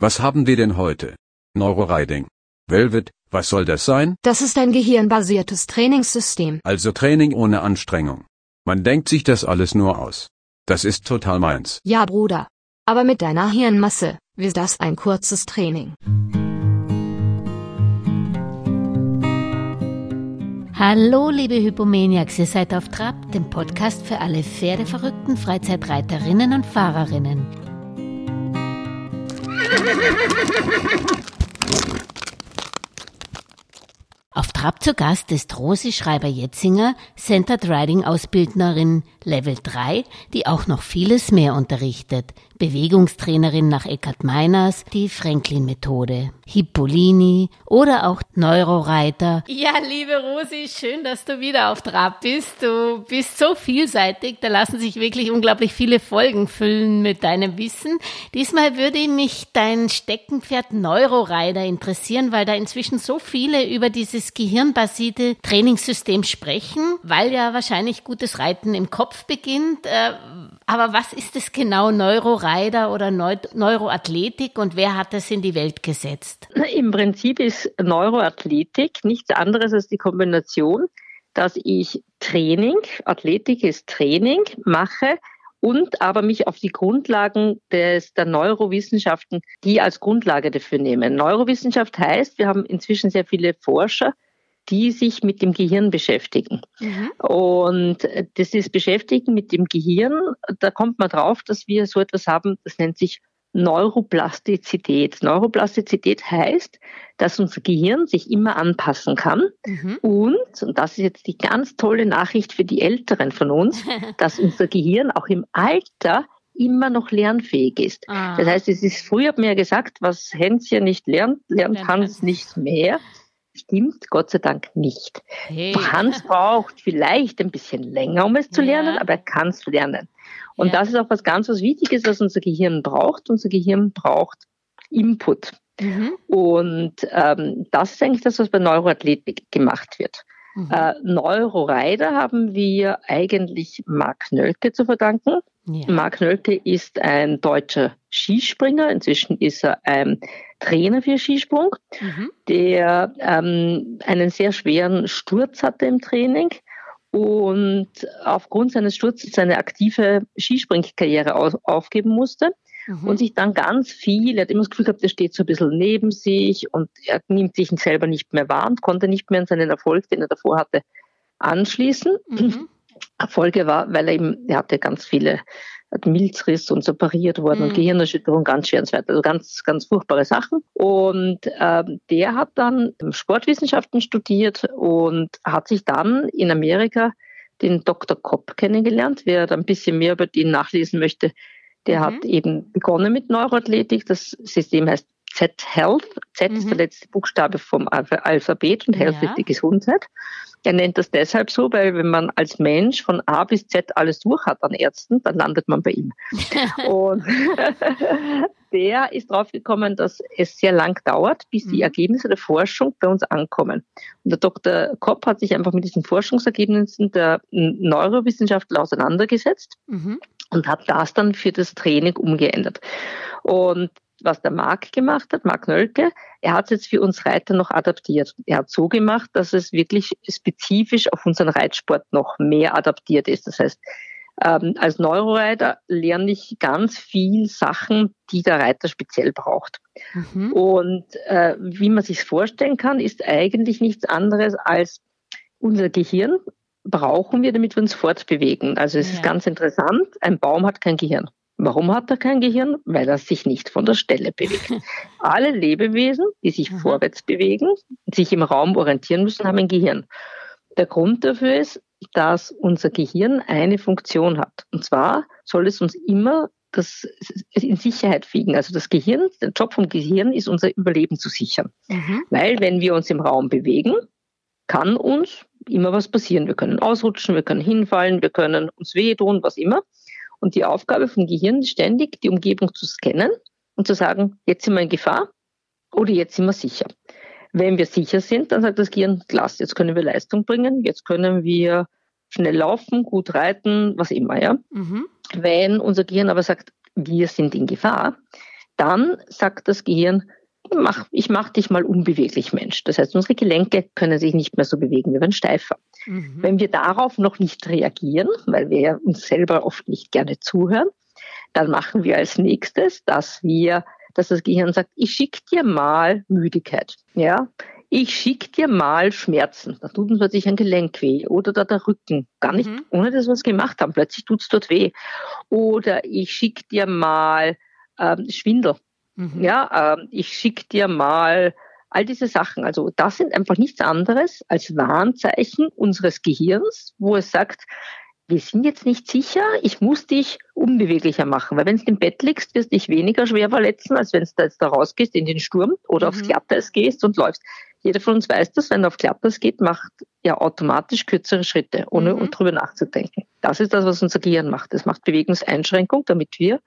Was haben wir denn heute? Neuroriding. Velvet, was soll das sein? Das ist ein gehirnbasiertes Trainingssystem. Also Training ohne Anstrengung. Man denkt sich das alles nur aus. Das ist total meins. Ja, Bruder. Aber mit deiner Hirnmasse wird das ein kurzes Training. Hallo, liebe Hypomaniacs, ihr seid auf Trab, dem Podcast für alle pferdeverrückten Freizeitreiterinnen und Fahrerinnen. Auf Trab zu Gast ist Rosi Schreiber-Jetzinger, Centered Riding Ausbildnerin Level 3, die auch noch vieles mehr unterrichtet. Bewegungstrainerin nach Eckhard Meiners, die Franklin-Methode, Hippolini oder auch Neuroreiter. Ja, liebe Rosi, schön, dass du wieder auf Trab bist. Du bist so vielseitig, da lassen sich wirklich unglaublich viele Folgen füllen mit deinem Wissen. Diesmal würde mich dein Steckenpferd Neuroreiter interessieren, weil da inzwischen so viele über dieses gehirnbasierte Trainingssystem sprechen, weil ja wahrscheinlich gutes Reiten im Kopf beginnt. Äh, aber was ist es genau, Neurorider oder Neuroathletik und wer hat das in die Welt gesetzt? Im Prinzip ist Neuroathletik nichts anderes als die Kombination, dass ich Training, Athletik ist Training, mache und aber mich auf die Grundlagen des, der Neurowissenschaften, die als Grundlage dafür nehmen. Neurowissenschaft heißt, wir haben inzwischen sehr viele Forscher, die sich mit dem Gehirn beschäftigen. Mhm. Und das ist Beschäftigen mit dem Gehirn, da kommt man drauf, dass wir so etwas haben, das nennt sich Neuroplastizität. Neuroplastizität heißt, dass unser Gehirn sich immer anpassen kann mhm. und, und das ist jetzt die ganz tolle Nachricht für die Älteren von uns, dass unser Gehirn auch im Alter immer noch lernfähig ist. Ah. Das heißt, es ist früher hat mir ja gesagt, was Hänschen nicht lernt, lernt Hans nicht mehr stimmt Gott sei Dank nicht. Hey. Hans braucht vielleicht ein bisschen länger, um es zu lernen, ja. aber er kann es lernen. Und ja. das ist auch was ganz was Wichtiges, was unser Gehirn braucht. Unser Gehirn braucht Input. Mhm. Und ähm, das ist eigentlich das, was bei Neuroathletik gemacht wird. Mhm. Äh, Neurorider haben wir eigentlich Mark Nölke zu verdanken. Ja. Mark Nölke ist ein deutscher Skispringer. Inzwischen ist er ein Trainer für Skisprung, mhm. der ähm, einen sehr schweren Sturz hatte im Training und aufgrund seines Sturzes seine aktive Skispringkarriere aufgeben musste mhm. und sich dann ganz viel, er hat immer das Gefühl gehabt, er steht so ein bisschen neben sich und er nimmt sich selber nicht mehr wahr und konnte nicht mehr an seinen Erfolg, den er davor hatte, anschließen. Mhm. Erfolge war, weil er eben, er hatte ganz viele hat Milzriss und operiert worden mhm. und Gehirnerschütterung ganz schwer und so weiter. Also ganz, ganz furchtbare Sachen. Und ähm, der hat dann Sportwissenschaften studiert und hat sich dann in Amerika den Dr. Kopp kennengelernt. Wer da ein bisschen mehr über den nachlesen möchte, der mhm. hat eben begonnen mit Neuroathletik. Das System heißt Z-Health. Z, mhm. ist der letzte Buchstabe vom Alphabet und Health ja. ist die Gesundheit. Er nennt das deshalb so, weil wenn man als Mensch von A bis Z alles durch hat an Ärzten, dann landet man bei ihm. und der ist draufgekommen, dass es sehr lang dauert, bis die mhm. Ergebnisse der Forschung bei uns ankommen. Und der Dr. Kopp hat sich einfach mit diesen Forschungsergebnissen der Neurowissenschaftler auseinandergesetzt mhm. und hat das dann für das Training umgeändert. Und was der Marc gemacht hat, Marc Nölke, er hat es jetzt für uns Reiter noch adaptiert. Er hat so gemacht, dass es wirklich spezifisch auf unseren Reitsport noch mehr adaptiert ist. Das heißt, ähm, als Neuroreiter lerne ich ganz viel Sachen, die der Reiter speziell braucht. Mhm. Und äh, wie man sich vorstellen kann, ist eigentlich nichts anderes als unser Gehirn brauchen wir, damit wir uns fortbewegen. Also es ja. ist ganz interessant, ein Baum hat kein Gehirn. Warum hat er kein Gehirn? Weil er sich nicht von der Stelle bewegt. Alle Lebewesen, die sich mhm. vorwärts bewegen, sich im Raum orientieren müssen, haben ein Gehirn. Der Grund dafür ist, dass unser Gehirn eine Funktion hat. Und zwar soll es uns immer das in Sicherheit wiegen. Also das Gehirn, der Job vom Gehirn ist unser Überleben zu sichern. Mhm. Weil wenn wir uns im Raum bewegen, kann uns immer was passieren. Wir können ausrutschen, wir können hinfallen, wir können uns wehtun, was immer. Und die Aufgabe vom Gehirn ist ständig, die Umgebung zu scannen und zu sagen, jetzt sind wir in Gefahr oder jetzt sind wir sicher. Wenn wir sicher sind, dann sagt das Gehirn, klasse, jetzt können wir Leistung bringen, jetzt können wir schnell laufen, gut reiten, was immer, ja. Mhm. Wenn unser Gehirn aber sagt, wir sind in Gefahr, dann sagt das Gehirn, mach, ich mache dich mal unbeweglich, Mensch. Das heißt, unsere Gelenke können sich nicht mehr so bewegen, wir werden steifer. Mhm. Wenn wir darauf noch nicht reagieren, weil wir ja uns selber oft nicht gerne zuhören, dann machen wir als nächstes, dass wir, dass das Gehirn sagt, ich schicke dir mal Müdigkeit. Ja, ich schicke dir mal Schmerzen. Da tut uns plötzlich ein Gelenk weh oder da der Rücken. Gar nicht, mhm. ohne dass wir es gemacht haben. Plötzlich tut es dort weh. Oder ich schicke dir mal ähm, Schwindel. Mhm. Ja, ähm, ich schicke dir mal all diese Sachen. Also das sind einfach nichts anderes als Warnzeichen unseres Gehirns, wo es sagt, wir sind jetzt nicht sicher, ich muss dich unbeweglicher machen, weil wenn du im Bett liegst, wirst du dich weniger schwer verletzen, als wenn du da jetzt da rausgehst in den Sturm oder mhm. aufs Glatteis gehst und läufst. Jeder von uns weiß das, wenn er auf Glatteis geht, macht er automatisch kürzere Schritte, ohne mhm. drüber nachzudenken. Das ist das, was unser Gehirn macht. Es macht Bewegungseinschränkung, damit wir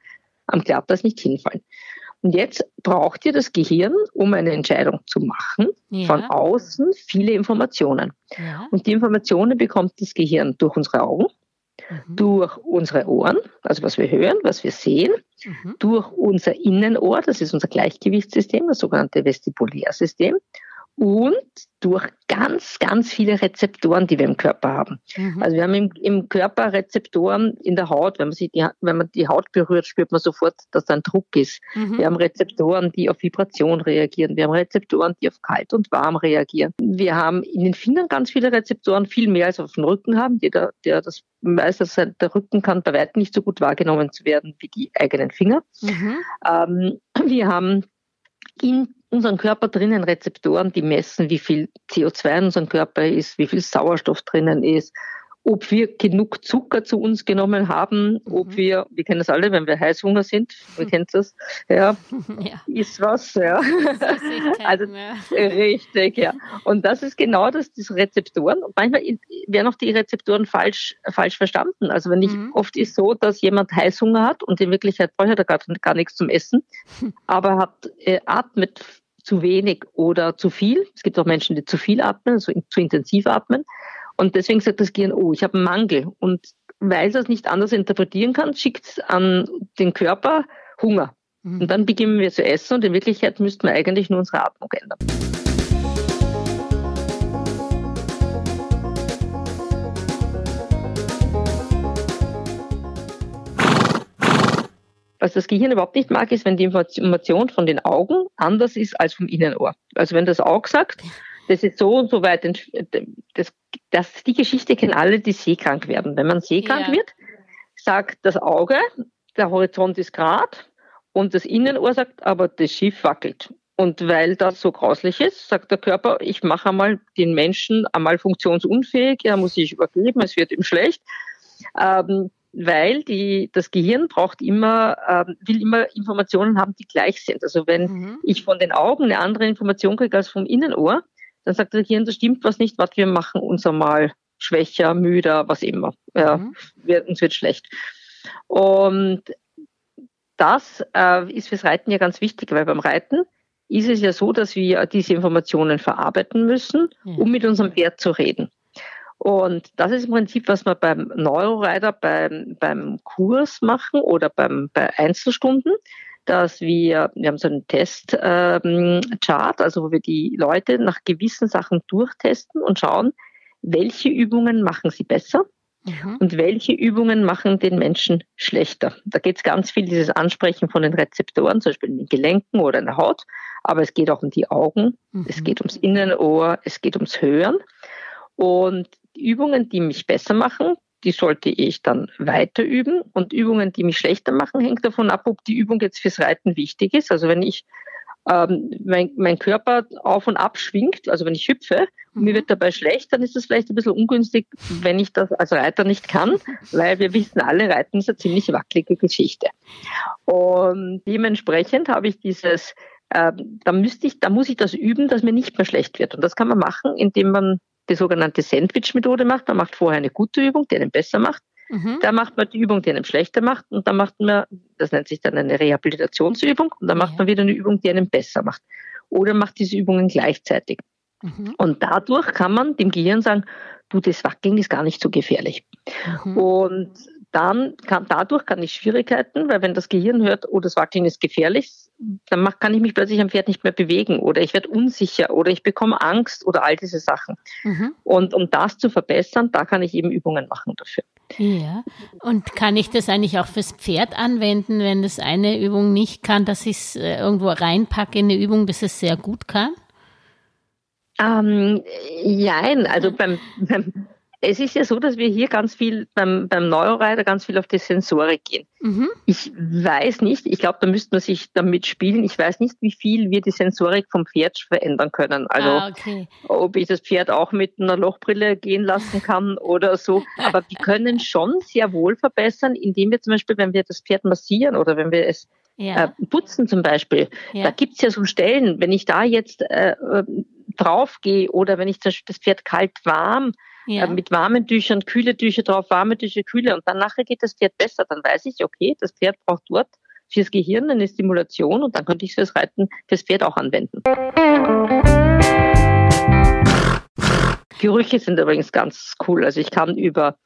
am Glatteis nicht hinfallen. Und jetzt braucht ihr das Gehirn, um eine Entscheidung zu machen, ja. von außen viele Informationen. Ja. Und die Informationen bekommt das Gehirn durch unsere Augen, mhm. durch unsere Ohren, also was wir hören, was wir sehen, mhm. durch unser Innenohr, das ist unser Gleichgewichtssystem, das sogenannte Vestibulärsystem, und durch ganz, ganz viele Rezeptoren, die wir im Körper haben. Mhm. Also wir haben im, im, Körper Rezeptoren in der Haut. Wenn man, sich die, wenn man die Haut berührt, spürt man sofort, dass da ein Druck ist. Mhm. Wir haben Rezeptoren, die auf Vibration reagieren. Wir haben Rezeptoren, die auf kalt und warm reagieren. Wir haben in den Fingern ganz viele Rezeptoren, viel mehr als auf dem Rücken haben. Jeder, der das weiß, dass der Rücken kann bei weitem nicht so gut wahrgenommen zu werden wie die eigenen Finger. Mhm. Ähm, wir haben in unseren Körper drinnen Rezeptoren, die messen, wie viel CO2 in unserem Körper ist, wie viel Sauerstoff drinnen ist, ob wir genug Zucker zu uns genommen haben, mhm. ob wir, wir kennen das alle, wenn wir Heißhunger sind, wir kennen das, ja, ja. ist was, ja. also, richtig, ja. Und das ist genau das, diese Rezeptoren. Manchmal werden auch die Rezeptoren falsch, falsch verstanden. Also wenn ich, mhm. oft ist so, dass jemand Heißhunger hat und in Wirklichkeit braucht er gar, gar nichts zum Essen, aber hat, äh, atmet zu wenig oder zu viel. Es gibt auch Menschen, die zu viel atmen, also zu intensiv atmen. Und deswegen sagt das Gehirn, oh, ich habe einen Mangel. Und weil es das nicht anders interpretieren kann, schickt es an den Körper Hunger. Mhm. Und dann beginnen wir zu essen und in Wirklichkeit müssten wir eigentlich nur unsere Atmung ändern. Was das Gehirn überhaupt nicht mag, ist, wenn die Information von den Augen anders ist als vom Innenohr. Also wenn das Auge sagt, das ist so und so weit, das, das, die Geschichte kennen alle, die seekrank werden. Wenn man seekrank ja. wird, sagt das Auge, der Horizont ist gerade und das Innenohr sagt, aber das Schiff wackelt. Und weil das so grauslich ist, sagt der Körper, ich mache einmal den Menschen einmal funktionsunfähig, er muss sich übergeben, es wird ihm schlecht. Ähm, weil die, das Gehirn braucht immer, ähm, will immer Informationen haben, die gleich sind. Also wenn mhm. ich von den Augen eine andere Information kriege als vom Innenohr, dann sagt das Gehirn, da stimmt was nicht, was wir machen uns einmal schwächer, müder, was immer. Ja, mhm. wird, uns wird schlecht. Und das äh, ist fürs Reiten ja ganz wichtig, weil beim Reiten ist es ja so, dass wir diese Informationen verarbeiten müssen, um mit unserem Pferd zu reden. Und das ist im Prinzip, was wir beim Neuroreiter beim, beim Kurs machen oder beim, bei Einzelstunden, dass wir, wir haben so einen Testchart, ähm, also wo wir die Leute nach gewissen Sachen durchtesten und schauen, welche Übungen machen sie besser mhm. und welche Übungen machen den Menschen schlechter. Da geht es ganz viel dieses Ansprechen von den Rezeptoren, zum Beispiel in den Gelenken oder in der Haut, aber es geht auch um die Augen, mhm. es geht ums Innenohr, es geht ums Hören. Und Übungen, die mich besser machen, die sollte ich dann weiter üben. Und Übungen, die mich schlechter machen, hängt davon ab, ob die Übung jetzt fürs Reiten wichtig ist. Also wenn ich ähm, mein, mein Körper auf und ab schwingt, also wenn ich hüpfe und mir mhm. wird dabei schlecht, dann ist das vielleicht ein bisschen ungünstig, wenn ich das als Reiter nicht kann, weil wir wissen alle, Reiten ist eine ziemlich wackelige Geschichte. Und dementsprechend habe ich dieses, äh, da müsste ich, da muss ich das üben, dass mir nicht mehr schlecht wird. Und das kann man machen, indem man die sogenannte Sandwich-Methode macht. Man macht vorher eine gute Übung, die einen besser macht. Mhm. Da macht man die Übung, die einen schlechter macht. Und dann macht man, das nennt sich dann eine Rehabilitationsübung. Und dann macht man wieder eine Übung, die einen besser macht. Oder macht diese Übungen gleichzeitig. Mhm. Und dadurch kann man dem Gehirn sagen, du, das Wackeln ist gar nicht so gefährlich. Mhm. Und dann kann, dadurch kann ich Schwierigkeiten, weil wenn das Gehirn hört, oh, das Wackeln ist gefährlich, dann kann ich mich plötzlich am Pferd nicht mehr bewegen oder ich werde unsicher oder ich bekomme Angst oder all diese Sachen. Mhm. Und um das zu verbessern, da kann ich eben Übungen machen dafür. Ja, und kann ich das eigentlich auch fürs Pferd anwenden, wenn das eine Übung nicht kann, dass ich es äh, irgendwo reinpacke in eine Übung, dass es sehr gut kann? Ähm, jein, also beim, beim es ist ja so, dass wir hier ganz viel beim, beim Neuroreiter ganz viel auf die Sensorik gehen. Mhm. Ich weiß nicht, ich glaube, da müsste man sich damit spielen. Ich weiß nicht, wie viel wir die Sensorik vom Pferd verändern können. Also, ah, okay. ob ich das Pferd auch mit einer Lochbrille gehen lassen kann oder so. Aber wir können schon sehr wohl verbessern, indem wir zum Beispiel, wenn wir das Pferd massieren oder wenn wir es ja. äh, putzen zum Beispiel, ja. da gibt's ja so Stellen, wenn ich da jetzt äh, äh draufgehe oder wenn ich das Pferd kalt warm ja. äh, mit warmen Tüchern, kühle Tücher drauf, warme Tücher, kühle und dann nachher geht das Pferd besser. Dann weiß ich, okay, das Pferd braucht dort fürs Gehirn eine Stimulation und dann könnte ich fürs Reiten fürs Pferd auch anwenden. Gerüche sind übrigens ganz cool. Also ich kann über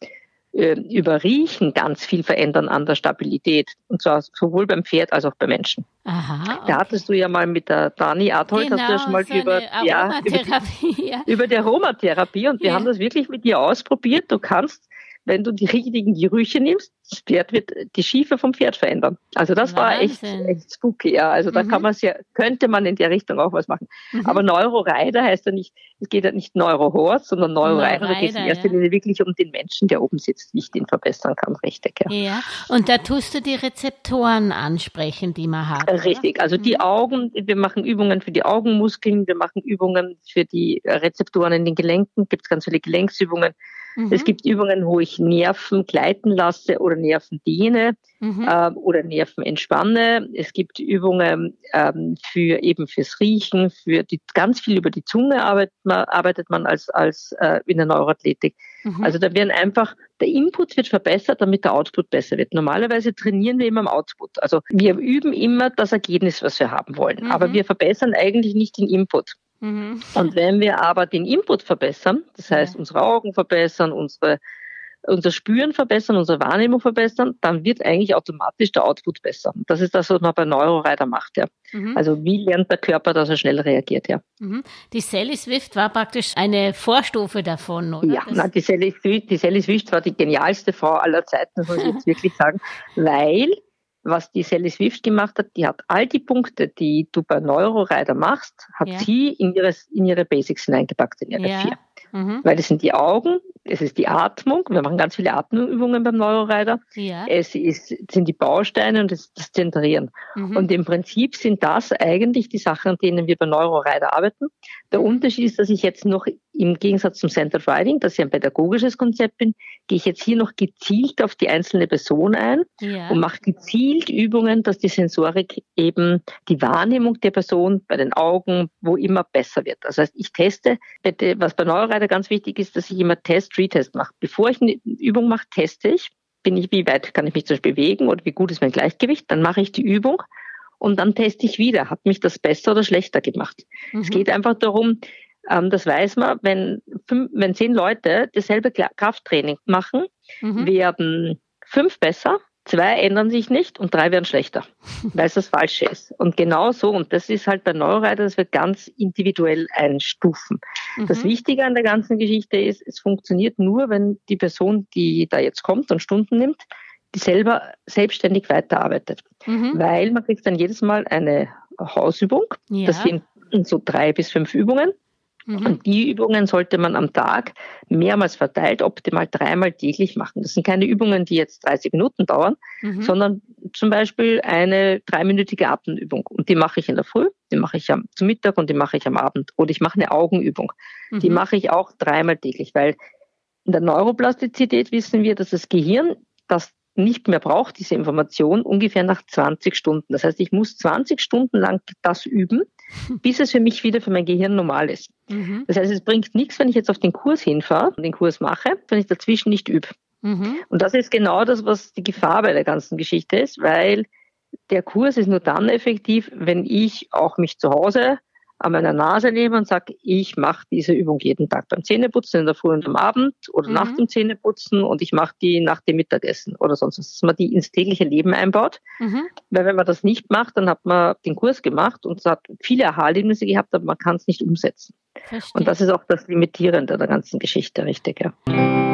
über Riechen ganz viel verändern an der Stabilität. Und zwar sowohl beim Pferd als auch beim Menschen. Aha, okay. Da hattest du ja mal mit der Dani Adhold, genau, hast du ja genau, schon mal so über, ja, über, die, über die Aromatherapie und wir ja. haben das wirklich mit dir ausprobiert. Du kannst wenn du die richtigen Gerüche nimmst, das Pferd wird die Schiefe vom Pferd verändern. Also das Wahnsinn. war echt, echt spooky, ja. Also da mhm. kann man sehr, könnte man in der Richtung auch was machen. Mhm. Aber Neuroreiter heißt ja nicht, es geht ja nicht Neurohorse, sondern Neuroreiter, da geht es in erster Linie wirklich um den Menschen, der oben sitzt, wie ich den verbessern kann, richtig, ja. Ja, und da tust du die Rezeptoren ansprechen, die man hat. Richtig, also mhm. die Augen, wir machen Übungen für die Augenmuskeln, wir machen Übungen für die Rezeptoren in den Gelenken, gibt es ganz viele Gelenksübungen. Mhm. Es gibt Übungen, wo ich Nerven gleiten lasse oder Nerven dehne mhm. äh, oder Nerven entspanne. Es gibt Übungen ähm, für eben fürs Riechen, für die ganz viel über die Zunge arbeitet man, arbeitet man als als äh, in der Neuroathletik. Mhm. Also da werden einfach der Input wird verbessert, damit der Output besser wird. Normalerweise trainieren wir immer am Output. Also wir üben immer das Ergebnis, was wir haben wollen, aber mhm. wir verbessern eigentlich nicht den Input. Mhm. Und wenn wir aber den Input verbessern, das heißt ja. unsere Augen verbessern, unsere, unser Spüren verbessern, unsere Wahrnehmung verbessern, dann wird eigentlich automatisch der Output besser. Das ist das, was man bei Neuroreiter macht, ja. Mhm. Also wie lernt der Körper, dass er schnell reagiert, ja. Mhm. Die Sally Swift war praktisch eine Vorstufe davon, oder? Ja, na, die, Sally Swift, die Sally Swift war die genialste Frau aller Zeiten, muss ich jetzt wirklich sagen, weil was die Sally Swift gemacht hat, die hat all die Punkte, die du bei Neuroreiter machst, hat ja. sie in ihre, in ihre Basics hineingepackt, in ihre ja. vier. Mhm. Weil das sind die Augen, es ist die Atmung, wir machen ganz viele Atemübungen beim Neuroreiter, ja. es ist, sind die Bausteine und es ist das Zentrieren. Mhm. Und im Prinzip sind das eigentlich die Sachen, an denen wir bei Neuroreiter arbeiten. Der mhm. Unterschied ist, dass ich jetzt noch im Gegensatz zum Centered Riding, das ja ein pädagogisches Konzept bin, gehe ich jetzt hier noch gezielt auf die einzelne Person ein ja. und mache gezielt Übungen, dass die Sensorik eben die Wahrnehmung der Person bei den Augen, wo immer besser wird. Das heißt, ich teste, was bei Neuroreiter ganz wichtig ist, dass ich immer Test-Retest mache. Bevor ich eine Übung mache, teste ich, bin ich, wie weit kann ich mich zum Beispiel bewegen oder wie gut ist mein Gleichgewicht, dann mache ich die Übung und dann teste ich wieder, hat mich das besser oder schlechter gemacht. Mhm. Es geht einfach darum, das weiß man, wenn, fünf, wenn zehn Leute dasselbe Krafttraining machen, mhm. werden fünf besser, zwei ändern sich nicht und drei werden schlechter, weil es das Falsche ist. Und genau so, und das ist halt bei Neuroreiter, das wird ganz individuell einstufen. Mhm. Das Wichtige an der ganzen Geschichte ist, es funktioniert nur, wenn die Person, die da jetzt kommt und Stunden nimmt, die selber selbstständig weiterarbeitet. Mhm. Weil man kriegt dann jedes Mal eine Hausübung. Ja. Das sind so drei bis fünf Übungen. Mhm. Und die Übungen sollte man am Tag mehrmals verteilt, optimal dreimal täglich machen. Das sind keine Übungen, die jetzt 30 Minuten dauern, mhm. sondern zum Beispiel eine dreiminütige Atemübung. Und die mache ich in der Früh, die mache ich am, zum Mittag und die mache ich am Abend. Oder ich mache eine Augenübung. Mhm. Die mache ich auch dreimal täglich, weil in der Neuroplastizität wissen wir, dass das Gehirn das nicht mehr braucht, diese Information, ungefähr nach 20 Stunden. Das heißt, ich muss 20 Stunden lang das üben, bis es für mich wieder für mein Gehirn normal ist. Mhm. Das heißt, es bringt nichts, wenn ich jetzt auf den Kurs hinfahre und den Kurs mache, wenn ich dazwischen nicht übe. Mhm. Und das ist genau das, was die Gefahr bei der ganzen Geschichte ist, weil der Kurs ist nur dann effektiv, wenn ich auch mich zu Hause an meiner Nase nehme und sage, ich mache diese Übung jeden Tag beim Zähneputzen in der Früh und am Abend oder mhm. nach dem Zähneputzen und ich mache die nach dem Mittagessen oder sonst was, dass man die ins tägliche Leben einbaut. Mhm. Weil wenn man das nicht macht, dann hat man den Kurs gemacht und hat viele Aha-Erlebnisse gehabt, aber man kann es nicht umsetzen. Verstehe. Und das ist auch das Limitierende der ganzen Geschichte, richtig, ja.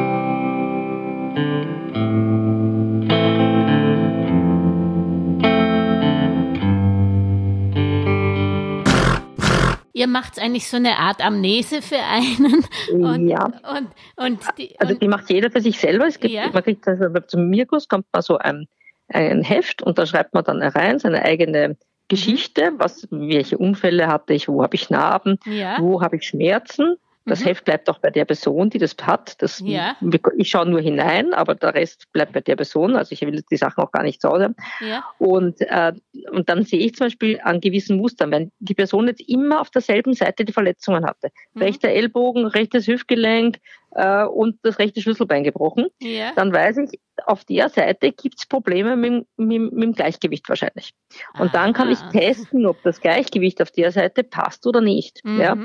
Ihr macht eigentlich so eine Art Amnese für einen. Und, ja. Und, und die, also die macht jeder für sich selber. Es gibt, ja. man kriegt also zum Mirkus kommt man so ein, ein Heft und da schreibt man dann rein seine eigene Geschichte, was, welche Unfälle hatte ich, wo habe ich Narben, ja. wo habe ich Schmerzen das mhm. Heft bleibt auch bei der Person, die das hat. Das, ja. Ich schaue nur hinein, aber der Rest bleibt bei der Person. Also ich will die Sachen auch gar nicht zu Hause. Ja. Und, äh, und dann sehe ich zum Beispiel an gewissen Mustern, wenn die Person jetzt immer auf derselben Seite die Verletzungen hatte. Mhm. Rechter Ellbogen, rechtes Hüftgelenk äh, und das rechte Schlüsselbein gebrochen. Ja. Dann weiß ich, auf der Seite gibt es Probleme mit, mit, mit, dem Gleichgewicht wahrscheinlich. Und Aha. dann kann ich testen, ob das Gleichgewicht auf der Seite passt oder nicht. Mhm. Ja.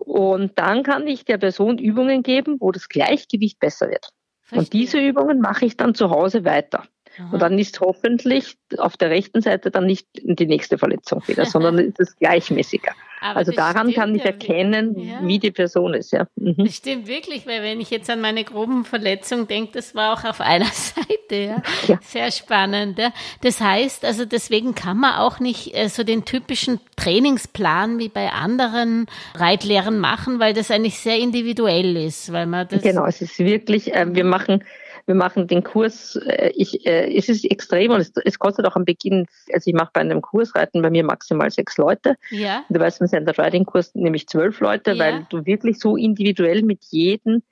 Und dann kann ich der Person Übungen geben, wo das Gleichgewicht besser wird. Verstehe. Und diese Übungen mache ich dann zu Hause weiter. Aha. Und dann ist hoffentlich auf der rechten Seite dann nicht die nächste Verletzung wieder, sondern ist es gleichmäßiger. Aber also daran kann ich erkennen, ja. wie die Person ist. Ja. Mhm. Das stimmt wirklich, weil wenn ich jetzt an meine groben Verletzungen denke, das war auch auf einer Seite. Ja. ja. Sehr spannend. Ja. Das heißt, also deswegen kann man auch nicht äh, so den typischen Trainingsplan wie bei anderen Reitlehrern machen, weil das eigentlich sehr individuell ist. Weil man das genau, es ist wirklich, äh, wir machen wir machen den Kurs, äh, ich, äh, es ist extrem und es, es kostet auch am Beginn, also ich mache bei einem Kursreiten bei mir maximal sechs Leute. Ja. Du weißt, im Center Riding Kurs nämlich zwölf Leute, ja. weil du wirklich so individuell mit jedem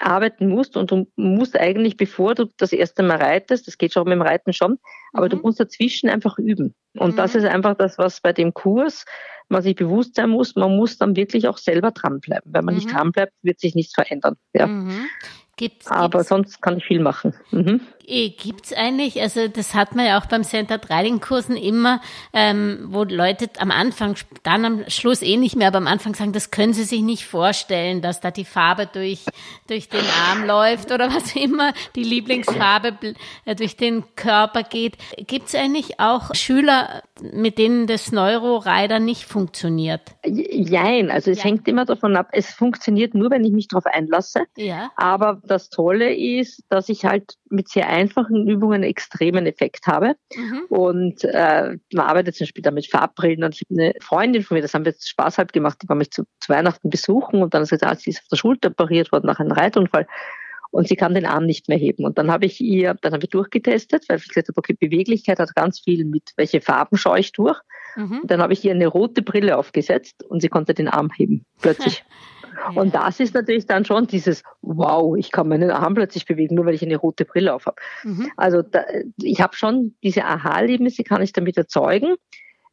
arbeiten musst und du musst eigentlich, bevor du das erste Mal reitest, das geht schon mit dem Reiten schon, aber mhm. du musst dazwischen einfach üben. Und mhm. das ist einfach das, was bei dem Kurs man sich bewusst sein muss, man muss dann wirklich auch selber dranbleiben. Wenn man mhm. nicht dranbleibt, wird sich nichts verändern. Ja. Gibt's, Aber gibt's, sonst kann ich viel machen. Mhm. Eh, gibt's eigentlich, also das hat man ja auch beim Center Trading Kursen immer, ähm, wo Leute am Anfang, dann am Schluss eh nicht mehr, aber am Anfang sagen, das können sie sich nicht vorstellen, dass da die Farbe durch, durch den Arm läuft oder was immer, die Lieblingsfarbe äh, durch den Körper geht. Gibt's eigentlich auch Schüler, mit denen das Neuroreiter nicht funktioniert? Jein, also es ja. hängt immer davon ab, es funktioniert nur, wenn ich mich darauf einlasse. Ja. Aber das Tolle ist, dass ich halt mit sehr einfachen Übungen einen extremen Effekt habe. Mhm. Und äh, man arbeitet zum Beispiel da mit Farbbrillen. Und ich habe eine Freundin von mir, das haben wir jetzt Spaß halt gemacht, die war mich zu, zu Weihnachten besuchen und dann hat sie gesagt, sie ist auf der Schulter operiert worden nach einem Reitunfall und sie kann den Arm nicht mehr heben. Und dann habe ich ihr, dann habe ich durchgetestet, weil ich gesagt habe, okay, Beweglichkeit hat ganz viel mit, welche Farben schaue ich durch. Mhm. Und dann habe ich ihr eine rote Brille aufgesetzt und sie konnte den Arm heben, plötzlich. Und das ist natürlich dann schon dieses, wow, ich kann meinen Arm plötzlich bewegen, nur weil ich eine rote Brille auf habe. Mhm. Also da, ich habe schon diese Aha-Erlebnisse, kann ich damit erzeugen.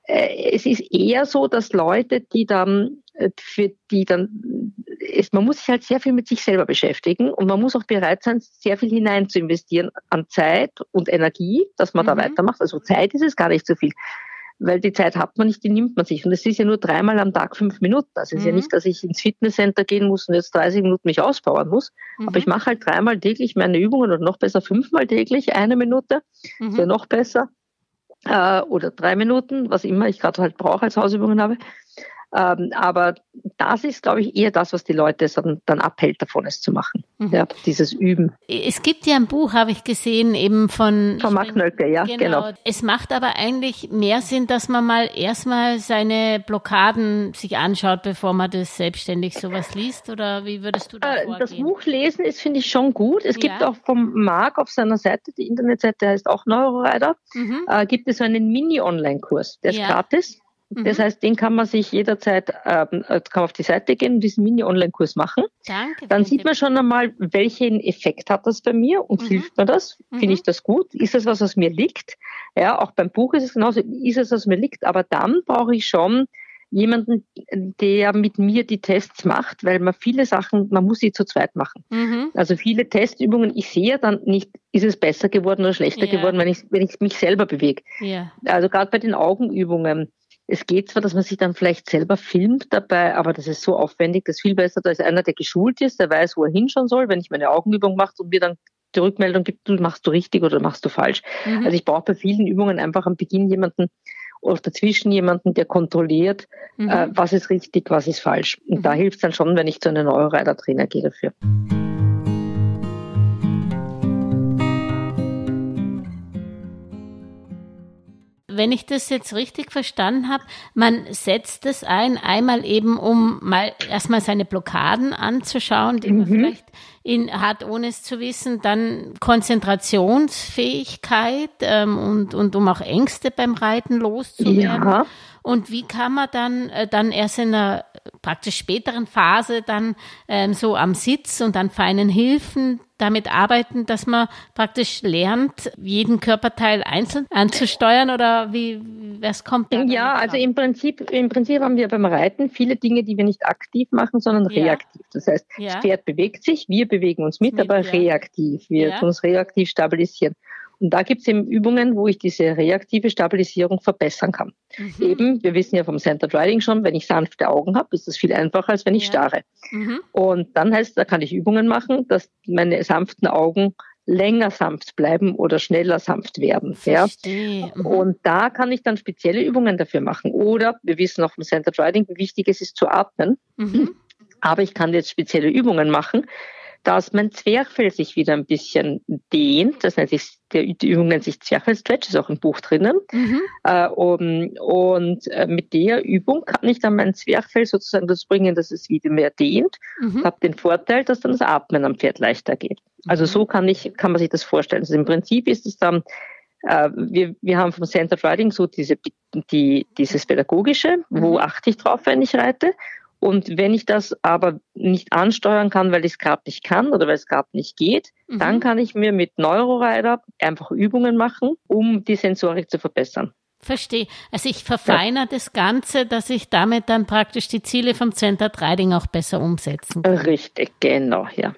Äh, es ist eher so, dass Leute, die dann, äh, für die dann, ist, man muss sich halt sehr viel mit sich selber beschäftigen und man muss auch bereit sein, sehr viel hinein zu investieren an Zeit und Energie, dass man mhm. da weitermacht. Also Zeit ist es gar nicht so viel weil die Zeit hat man nicht, die nimmt man sich. Und es ist ja nur dreimal am Tag fünf Minuten. Das ist mhm. ja nicht, dass ich ins Fitnesscenter gehen muss und jetzt 30 Minuten mich auspowern muss. Mhm. Aber ich mache halt dreimal täglich meine Übungen oder noch besser fünfmal täglich eine Minute. Mhm. Ist ja noch besser. Äh, oder drei Minuten, was immer ich gerade halt brauche als Hausübungen habe. Ähm, aber das ist, glaube ich, eher das, was die Leute dann, dann abhält, davon es zu machen. Mhm. Ja, dieses Üben. Es gibt ja ein Buch, habe ich gesehen, eben von. Von Mark Nölke, ja, genau. genau. Es macht aber eigentlich mehr Sinn, dass man mal erstmal seine Blockaden sich anschaut, bevor man das selbstständig sowas liest. Oder wie würdest du da äh, vorgehen? Das Buch lesen ist, finde ich, schon gut. Es ja. gibt auch vom Mark auf seiner Seite, die Internetseite heißt auch Neurorider, mhm. äh, gibt es einen Mini-Online-Kurs. Der ist ja. gratis. Das mhm. heißt, den kann man sich jederzeit, ähm, äh, kann auf die Seite gehen und diesen Mini-Online-Kurs machen. Danke. Dann sieht man schon einmal, welchen Effekt hat das bei mir und mhm. hilft mir das? Finde mhm. ich das gut? Ist das was, was mir liegt? Ja, auch beim Buch ist es genauso. Ist es, was mir liegt? Aber dann brauche ich schon jemanden, der mit mir die Tests macht, weil man viele Sachen, man muss sie zu zweit machen. Mhm. Also viele Testübungen, ich sehe dann nicht, ist es besser geworden oder schlechter ja. geworden, wenn ich, wenn ich mich selber bewege. Ja. Also gerade bei den Augenübungen Es geht zwar, dass man sich dann vielleicht selber filmt dabei, aber das ist so aufwendig, das ist viel besser. Da ist einer, der geschult ist, der weiß, wo er hinschauen soll, wenn ich meine Augenübung mache und mir dann die Rückmeldung gibt, du machst du richtig oder machst du falsch. Mhm. Also ich brauche bei vielen Übungen einfach am Beginn jemanden oder dazwischen jemanden, der kontrolliert, mhm. äh, was ist richtig, was ist falsch. Und mhm. da hilft es dann schon, wenn ich zu einem Neuroreiter-Trainer gehe dafür. Wenn ich das jetzt richtig verstanden habe, man setzt es ein, einmal eben, um mal erstmal seine Blockaden anzuschauen, die mhm. man vielleicht in, hat, ohne es zu wissen, dann Konzentrationsfähigkeit ähm, und, und um auch Ängste beim Reiten loszuwerden. Ja. Und wie kann man dann, äh, dann erst in einer praktisch späteren Phase dann ähm, so am Sitz und an feinen Hilfen damit arbeiten, dass man praktisch lernt, jeden Körperteil einzeln anzusteuern oder wie, was kommt da? Ja, also im Prinzip, im Prinzip haben wir beim Reiten viele Dinge, die wir nicht aktiv machen, sondern ja. reaktiv. Das heißt, ja. das Pferd bewegt sich, wir bewegen uns mit, mit aber ja. reaktiv. Wir tun uns reaktiv stabilisieren. Und da gibt es eben Übungen, wo ich diese reaktive Stabilisierung verbessern kann. Mhm. Eben, wir wissen ja vom Centered Riding schon, wenn ich sanfte Augen habe, ist das viel einfacher, als wenn ich ja. starre. Mhm. Und dann heißt, da kann ich Übungen machen, dass meine sanften Augen länger sanft bleiben oder schneller sanft werden. Ja? Mhm. Und da kann ich dann spezielle Übungen dafür machen. Oder wir wissen auch vom Centered Riding, wie wichtig es ist zu atmen. Mhm. Aber ich kann jetzt spezielle Übungen machen, dass mein Zwerchfell sich wieder ein bisschen dehnt. Das nennt sich, die Übung nennt sich Zwerchfell-Stretch, ist auch im Buch drinnen. Mhm. Äh, um, und äh, mit der Übung kann ich dann mein Zwerchfell sozusagen dazu bringen, dass es wieder mehr dehnt. Mhm. habe den Vorteil, dass dann das Atmen am Pferd leichter geht. Also mhm. so kann ich, kann man sich das vorstellen. Also im Prinzip ist es dann äh, wir, wir haben vom Center of Riding so diese, die, dieses Pädagogische, wo mhm. achte ich drauf, wenn ich reite. Und wenn ich das aber nicht ansteuern kann, weil ich es gerade nicht kann oder weil es gerade nicht geht, mhm. dann kann ich mir mit Neurorider einfach Übungen machen, um die Sensorik zu verbessern. Verstehe. Also ich verfeinere ja. das Ganze, dass ich damit dann praktisch die Ziele vom Center Trading auch besser umsetzen kann. Richtig, genau, ja.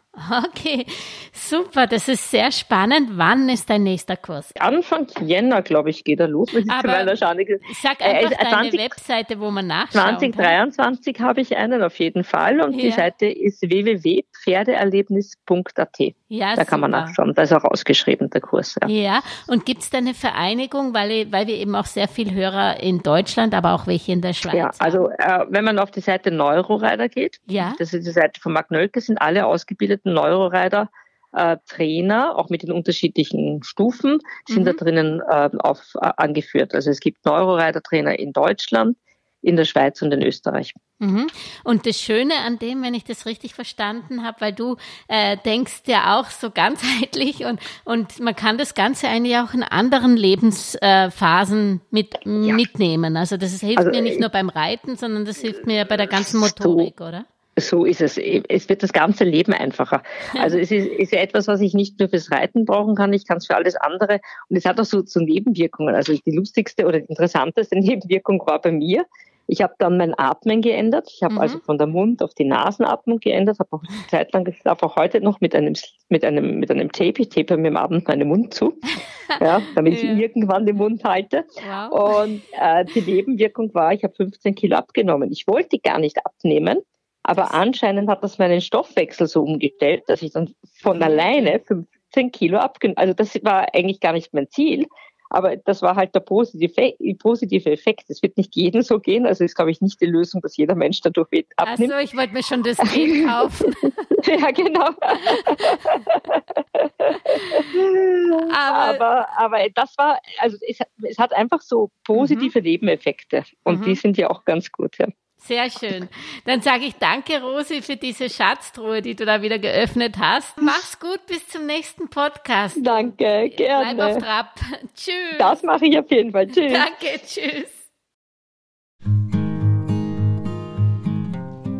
Okay, super, das ist sehr spannend. Wann ist dein nächster Kurs? Anfang Jänner, glaube ich, geht er los. Aber sag äh, einfach äh, deine 20, Webseite, wo man nachschaut. 2023 habe ich einen auf jeden Fall und ja. die Seite ist www.pferdeerlebnis.at. Ja, da super. kann man nachschauen, da ist auch ausgeschrieben der Kurs. Ja, ja. und gibt es da eine Vereinigung, weil, weil wir eben auch sehr viele Hörer in Deutschland, aber auch welche in der Schweiz Ja, also äh, wenn man auf die Seite Neurorider geht, ja. das ist die Seite von Mark Nölke, sind alle ausgebildeten Neurorider äh, Trainer, auch mit den unterschiedlichen Stufen, sind mhm. da drinnen äh, auf, äh, angeführt. Also es gibt Neurorider-Trainer in Deutschland, in der Schweiz und in Österreich. Mhm. Und das Schöne an dem, wenn ich das richtig verstanden habe, weil du äh, denkst ja auch so ganzheitlich und, und man kann das Ganze eigentlich auch in anderen Lebensphasen mit, ja. mitnehmen. Also das hilft also, mir nicht nur beim Reiten, sondern das hilft mir bei der ganzen Motorik, so, oder? So ist es. Es wird das ganze Leben einfacher. Also es ist, ist ja etwas, was ich nicht nur fürs Reiten brauchen kann, ich kann es für alles andere. Und es hat auch so, so Nebenwirkungen. Also die lustigste oder die interessanteste Nebenwirkung war bei mir. Ich habe dann mein Atmen geändert. Ich habe mhm. also von der Mund auf die Nasenatmung geändert, habe auch eine Zeit lang, darf auch heute noch mit einem, mit einem, mit einem Tape, ich tape mir am Abend meinen Mund zu, ja, damit ich irgendwann den Mund halte. Wow. Und äh, die Nebenwirkung war, ich habe 15 Kilo abgenommen. Ich wollte gar nicht abnehmen. Aber anscheinend hat das meinen Stoffwechsel so umgestellt, dass ich dann von alleine 15 Kilo abgenommen Also das war eigentlich gar nicht mein Ziel. Aber das war halt der positive, positive Effekt. Es wird nicht jedem so gehen. Also ist, glaube ich, nicht die Lösung, dass jeder Mensch dadurch abnimmt. Also ich wollte mir schon das Gel kaufen. ja, genau. aber, aber, aber, das war, also es, es hat einfach so positive mhm. Nebeneffekte. Und mhm. die sind ja auch ganz gut. Ja. Sehr schön. Dann sage ich danke, Rosi, für diese Schatztruhe, die du da wieder geöffnet hast. Mach's gut, bis zum nächsten Podcast. Danke, gerne. Bleib auf Trab. Tschüss. Das mache ich auf jeden Fall. Tschüss. Danke, tschüss.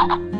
Thank you.